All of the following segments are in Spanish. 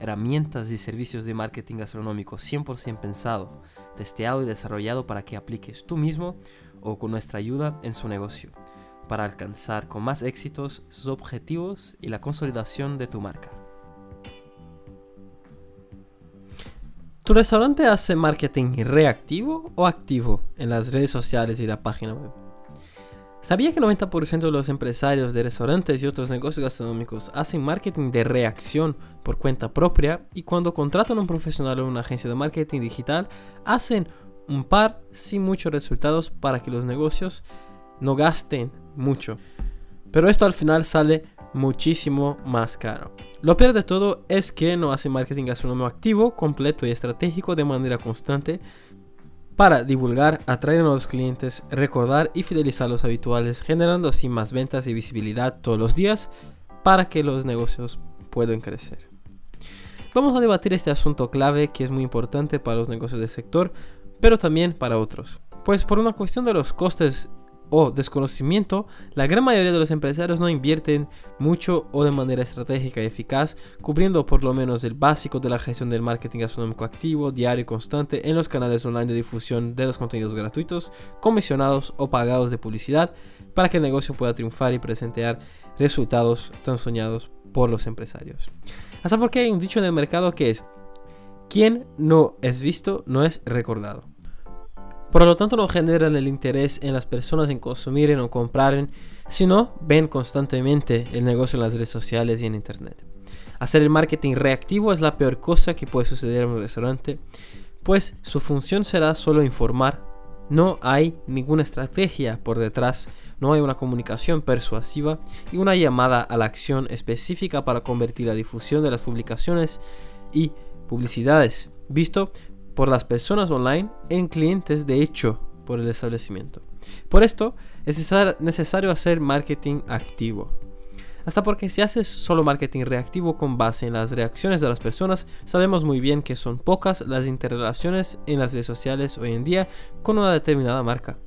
herramientas y servicios de marketing gastronómico 100% pensado, testeado y desarrollado para que apliques tú mismo o con nuestra ayuda en su negocio, para alcanzar con más éxitos sus objetivos y la consolidación de tu marca. ¿Tu restaurante hace marketing reactivo o activo en las redes sociales y la página web? ¿Sabía que el 90% de los empresarios de restaurantes y otros negocios gastronómicos hacen marketing de reacción por cuenta propia y cuando contratan a un profesional o una agencia de marketing digital hacen un par sin muchos resultados para que los negocios no gasten mucho? Pero esto al final sale muchísimo más caro. Lo peor de todo es que no hacen marketing gastronómico activo, completo y estratégico de manera constante para divulgar, atraer a nuevos clientes, recordar y fidelizar a los habituales, generando así más ventas y visibilidad todos los días para que los negocios puedan crecer. Vamos a debatir este asunto clave que es muy importante para los negocios del sector, pero también para otros. Pues por una cuestión de los costes o desconocimiento, la gran mayoría de los empresarios no invierten mucho o de manera estratégica y eficaz, cubriendo por lo menos el básico de la gestión del marketing gastronómico activo, diario y constante en los canales online de difusión de los contenidos gratuitos, comisionados o pagados de publicidad, para que el negocio pueda triunfar y presentar resultados tan soñados por los empresarios. Hasta porque hay un dicho en el mercado que es, quien no es visto no es recordado. Por lo tanto, no generan el interés en las personas en consumir o comprar, sino ven constantemente el negocio en las redes sociales y en internet. Hacer el marketing reactivo es la peor cosa que puede suceder en un restaurante, pues su función será solo informar. No hay ninguna estrategia por detrás, no hay una comunicación persuasiva y una llamada a la acción específica para convertir la difusión de las publicaciones y publicidades, visto por las personas online en clientes de hecho por el establecimiento. Por esto es necesario hacer marketing activo. Hasta porque si haces solo marketing reactivo con base en las reacciones de las personas, sabemos muy bien que son pocas las interrelaciones en las redes sociales hoy en día con una determinada marca.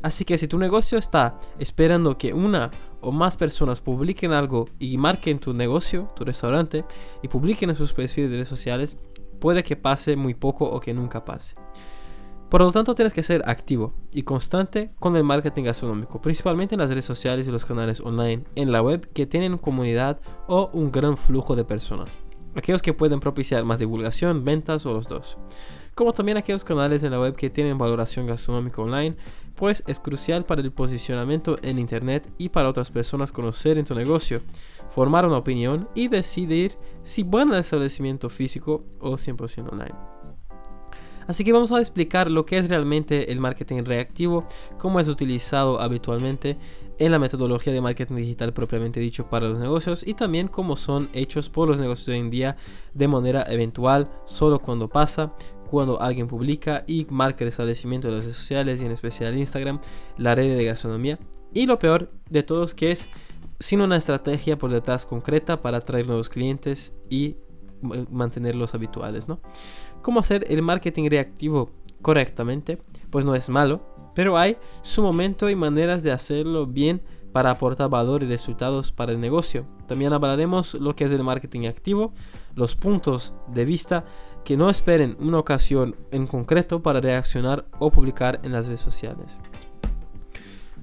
Así que si tu negocio está esperando que una o más personas publiquen algo y marquen tu negocio, tu restaurante, y publiquen en sus perfiles de redes sociales, puede que pase muy poco o que nunca pase. Por lo tanto, tienes que ser activo y constante con el marketing gastronómico, principalmente en las redes sociales y los canales online en la web que tienen comunidad o un gran flujo de personas. Aquellos que pueden propiciar más divulgación, ventas o los dos. Como también aquellos canales en la web que tienen valoración gastronómica online, pues es crucial para el posicionamiento en Internet y para otras personas conocer en tu negocio formar una opinión y decidir si van al establecimiento físico o 100% online. Así que vamos a explicar lo que es realmente el marketing reactivo, cómo es utilizado habitualmente en la metodología de marketing digital propiamente dicho para los negocios y también cómo son hechos por los negocios hoy en día de manera eventual, solo cuando pasa, cuando alguien publica y marca el establecimiento de las redes sociales y en especial Instagram, la red de gastronomía. Y lo peor de todo es que es sin una estrategia por detrás concreta para atraer nuevos clientes y eh, mantenerlos habituales, ¿no? ¿Cómo hacer el marketing reactivo correctamente? Pues no es malo, pero hay su momento y maneras de hacerlo bien para aportar valor y resultados para el negocio. También hablaremos lo que es el marketing activo, los puntos de vista que no esperen una ocasión en concreto para reaccionar o publicar en las redes sociales.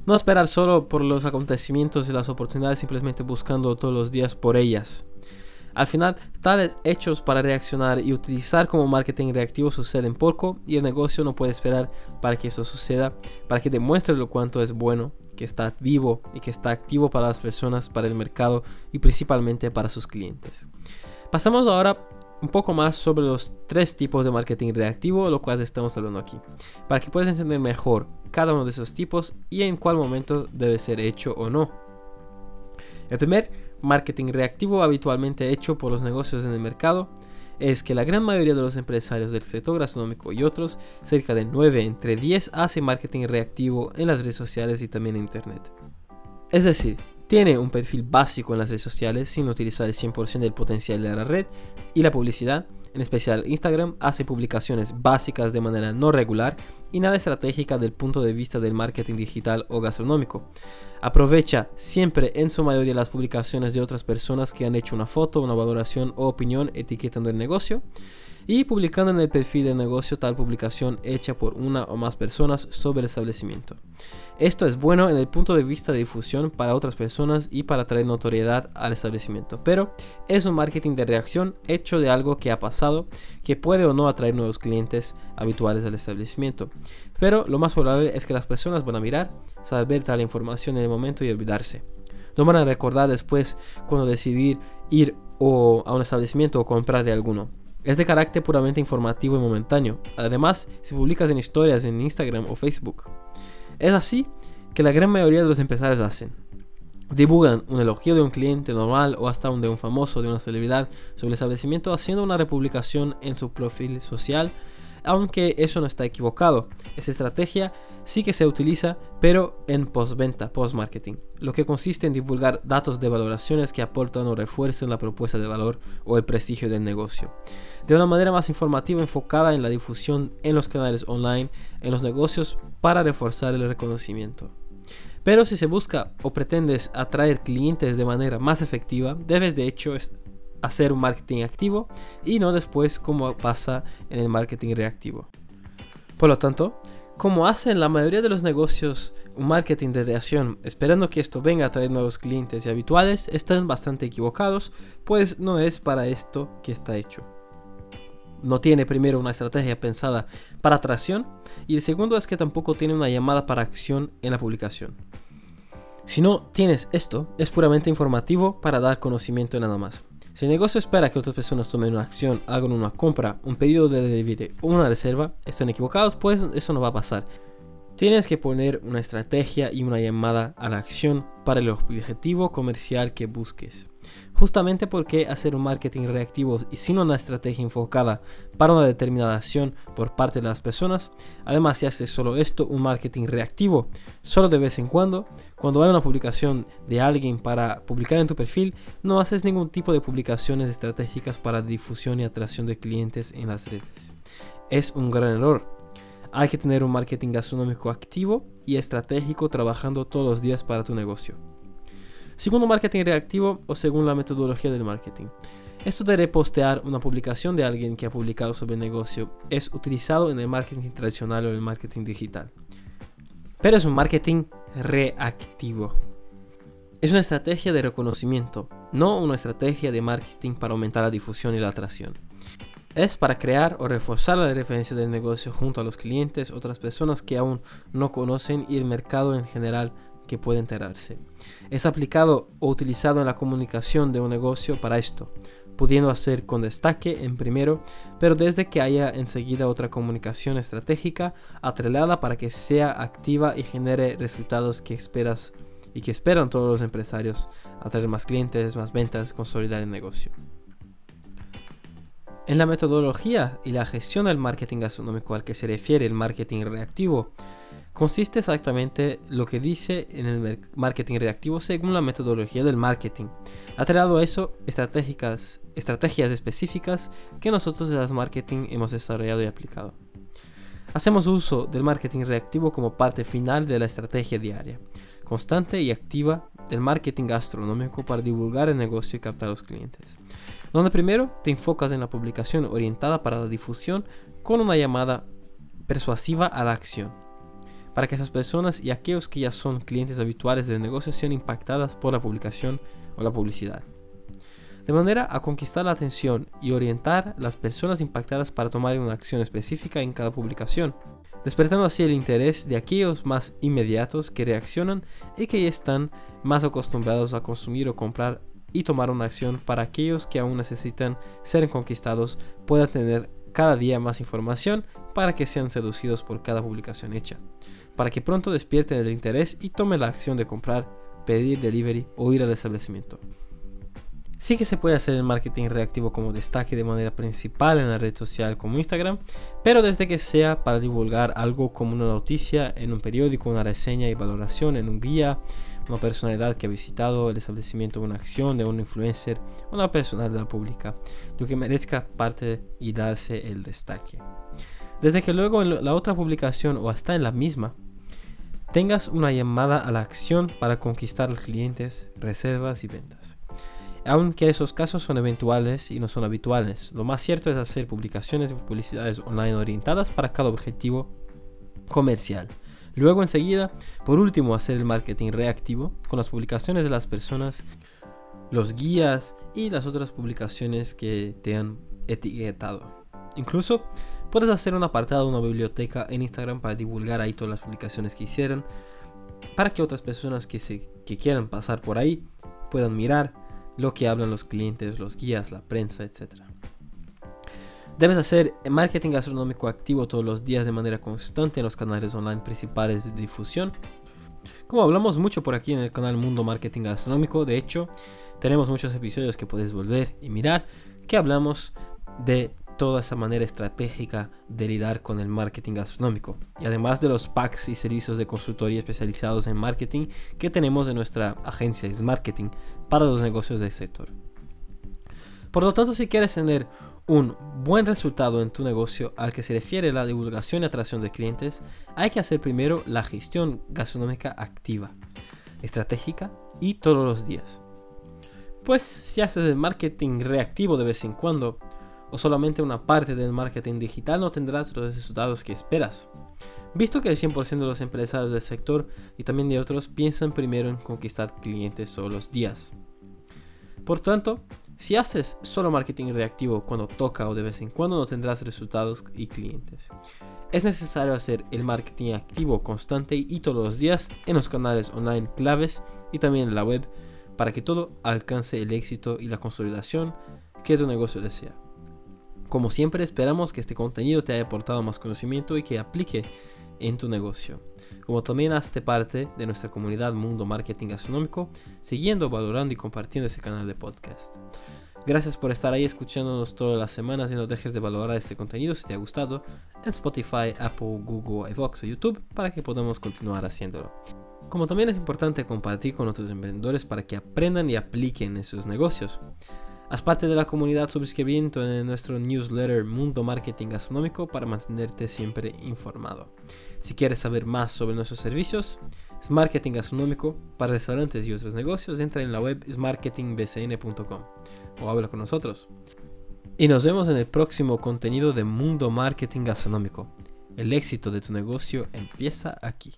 No esperar solo por los acontecimientos y las oportunidades, simplemente buscando todos los días por ellas. Al final, tales hechos para reaccionar y utilizar como marketing reactivo suceden poco y el negocio no puede esperar para que eso suceda, para que demuestre lo cuanto es bueno, que está vivo y que está activo para las personas, para el mercado y principalmente para sus clientes. Pasamos ahora un poco más sobre los tres tipos de marketing reactivo, lo cual estamos hablando aquí, para que puedas entender mejor cada uno de esos tipos y en cuál momento debe ser hecho o no. El primer, marketing reactivo habitualmente hecho por los negocios en el mercado, es que la gran mayoría de los empresarios del sector gastronómico y otros, cerca de 9 entre 10, hacen marketing reactivo en las redes sociales y también en Internet. Es decir, tiene un perfil básico en las redes sociales sin utilizar el 100% del potencial de la red y la publicidad en especial Instagram, hace publicaciones básicas de manera no regular y nada estratégica del punto de vista del marketing digital o gastronómico. Aprovecha siempre en su mayoría las publicaciones de otras personas que han hecho una foto, una valoración o opinión etiquetando el negocio y publicando en el perfil del negocio tal publicación hecha por una o más personas sobre el establecimiento. Esto es bueno en el punto de vista de difusión para otras personas y para traer notoriedad al establecimiento, pero es un marketing de reacción hecho de algo que ha pasado que puede o no atraer nuevos clientes habituales al establecimiento. Pero lo más probable es que las personas van a mirar, saber tal información en el momento y olvidarse. No van a recordar después cuando decidir ir o a un establecimiento o comprar de alguno. Es de carácter puramente informativo y momentáneo. Además, si publicas en historias en Instagram o Facebook. Es así que la gran mayoría de los empresarios hacen. Divulgan un elogio de un cliente normal o hasta un de un famoso, de una celebridad sobre el establecimiento haciendo una republicación en su perfil social aunque eso no está equivocado. Esa estrategia sí que se utiliza, pero en postventa, post-marketing, lo que consiste en divulgar datos de valoraciones que aportan o refuerzan la propuesta de valor o el prestigio del negocio. De una manera más informativa enfocada en la difusión en los canales online, en los negocios, para reforzar el reconocimiento. Pero si se busca o pretendes atraer clientes de manera más efectiva, debes de hecho hacer un marketing activo y no después como pasa en el marketing reactivo. Por lo tanto, como hacen la mayoría de los negocios un marketing de reacción esperando que esto venga a traer nuevos clientes y habituales, están bastante equivocados, pues no es para esto que está hecho. No tiene primero una estrategia pensada para atracción y el segundo es que tampoco tiene una llamada para acción en la publicación. Si no tienes esto, es puramente informativo para dar conocimiento nada más. Si el negocio espera que otras personas tomen una acción, hagan una compra, un pedido de delivery o una reserva, están equivocados, pues eso no va a pasar. Tienes que poner una estrategia y una llamada a la acción para el objetivo comercial que busques. Justamente porque hacer un marketing reactivo y sin una estrategia enfocada para una determinada acción por parte de las personas, además si haces solo esto, un marketing reactivo, solo de vez en cuando, cuando hay una publicación de alguien para publicar en tu perfil, no haces ningún tipo de publicaciones estratégicas para difusión y atracción de clientes en las redes. Es un gran error hay que tener un marketing gastronómico activo y estratégico trabajando todos los días para tu negocio. Segundo, marketing reactivo o según la metodología del marketing. Esto de repostear una publicación de alguien que ha publicado sobre negocio es utilizado en el marketing tradicional o el marketing digital. Pero es un marketing reactivo. Es una estrategia de reconocimiento, no una estrategia de marketing para aumentar la difusión y la atracción es para crear o reforzar la referencia del negocio junto a los clientes, otras personas que aún no conocen y el mercado en general que puede enterarse. Es aplicado o utilizado en la comunicación de un negocio para esto, pudiendo hacer con destaque en primero, pero desde que haya enseguida otra comunicación estratégica atrelada para que sea activa y genere resultados que esperas y que esperan todos los empresarios, atraer más clientes, más ventas, consolidar el negocio. En la metodología y la gestión del marketing gastronómico al que se refiere el marketing reactivo, consiste exactamente lo que dice en el marketing reactivo según la metodología del marketing. Atrelado a eso, estrategias específicas que nosotros de las marketing hemos desarrollado y aplicado. Hacemos uso del marketing reactivo como parte final de la estrategia diaria, constante y activa del marketing gastronómico para divulgar el negocio y captar los clientes donde primero te enfocas en la publicación orientada para la difusión con una llamada persuasiva a la acción, para que esas personas y aquellos que ya son clientes habituales del negocio sean impactadas por la publicación o la publicidad. De manera a conquistar la atención y orientar las personas impactadas para tomar una acción específica en cada publicación, despertando así el interés de aquellos más inmediatos que reaccionan y que están más acostumbrados a consumir o comprar y tomar una acción para aquellos que aún necesitan ser conquistados puedan tener cada día más información para que sean seducidos por cada publicación hecha, para que pronto despierten el interés y tomen la acción de comprar, pedir delivery o ir al establecimiento. Sí que se puede hacer el marketing reactivo como destaque de manera principal en la red social como Instagram, pero desde que sea para divulgar algo como una noticia en un periódico, una reseña y valoración en un guía, una personalidad que ha visitado el establecimiento, una acción de un influencer, una personalidad pública, lo que merezca parte y darse el destaque. Desde que luego en la otra publicación o hasta en la misma, tengas una llamada a la acción para conquistar clientes, reservas y ventas aunque esos casos son eventuales y no son habituales. Lo más cierto es hacer publicaciones y publicidades online orientadas para cada objetivo comercial. Luego enseguida, por último, hacer el marketing reactivo con las publicaciones de las personas, los guías y las otras publicaciones que te han etiquetado. Incluso puedes hacer un apartado, una biblioteca en Instagram para divulgar ahí todas las publicaciones que hicieron, para que otras personas que, se, que quieran pasar por ahí puedan mirar lo que hablan los clientes, los guías, la prensa, etc. Debes hacer marketing gastronómico activo todos los días de manera constante en los canales online principales de difusión. Como hablamos mucho por aquí en el canal Mundo Marketing Gastronómico, de hecho, tenemos muchos episodios que puedes volver y mirar que hablamos de toda esa manera estratégica de lidiar con el marketing gastronómico. Y además de los packs y servicios de consultoría especializados en marketing que tenemos en nuestra agencia es Marketing para los negocios del sector. Por lo tanto, si quieres tener un buen resultado en tu negocio al que se refiere la divulgación y atracción de clientes, hay que hacer primero la gestión gastronómica activa, estratégica y todos los días. Pues si haces el marketing reactivo de vez en cuando, o solamente una parte del marketing digital no tendrás los resultados que esperas. Visto que el 100% de los empresarios del sector y también de otros piensan primero en conquistar clientes todos los días. Por tanto, si haces solo marketing reactivo cuando toca o de vez en cuando no tendrás resultados y clientes. Es necesario hacer el marketing activo constante y todos los días en los canales online claves y también en la web para que todo alcance el éxito y la consolidación que tu negocio desea. Como siempre, esperamos que este contenido te haya aportado más conocimiento y que aplique en tu negocio. Como también hazte parte de nuestra comunidad Mundo Marketing Gastronómico, siguiendo, valorando y compartiendo este canal de podcast. Gracias por estar ahí escuchándonos todas las semanas y no dejes de valorar este contenido si te ha gustado en Spotify, Apple, Google, iVoox o YouTube para que podamos continuar haciéndolo. Como también es importante compartir con otros emprendedores para que aprendan y apliquen en sus negocios. Haz parte de la comunidad suscribiendo en nuestro newsletter Mundo Marketing Gastronómico para mantenerte siempre informado. Si quieres saber más sobre nuestros servicios, es marketing gastronómico para restaurantes y otros negocios, entra en la web smarketingbcn.com o habla con nosotros. Y nos vemos en el próximo contenido de Mundo Marketing Gastronómico. El éxito de tu negocio empieza aquí.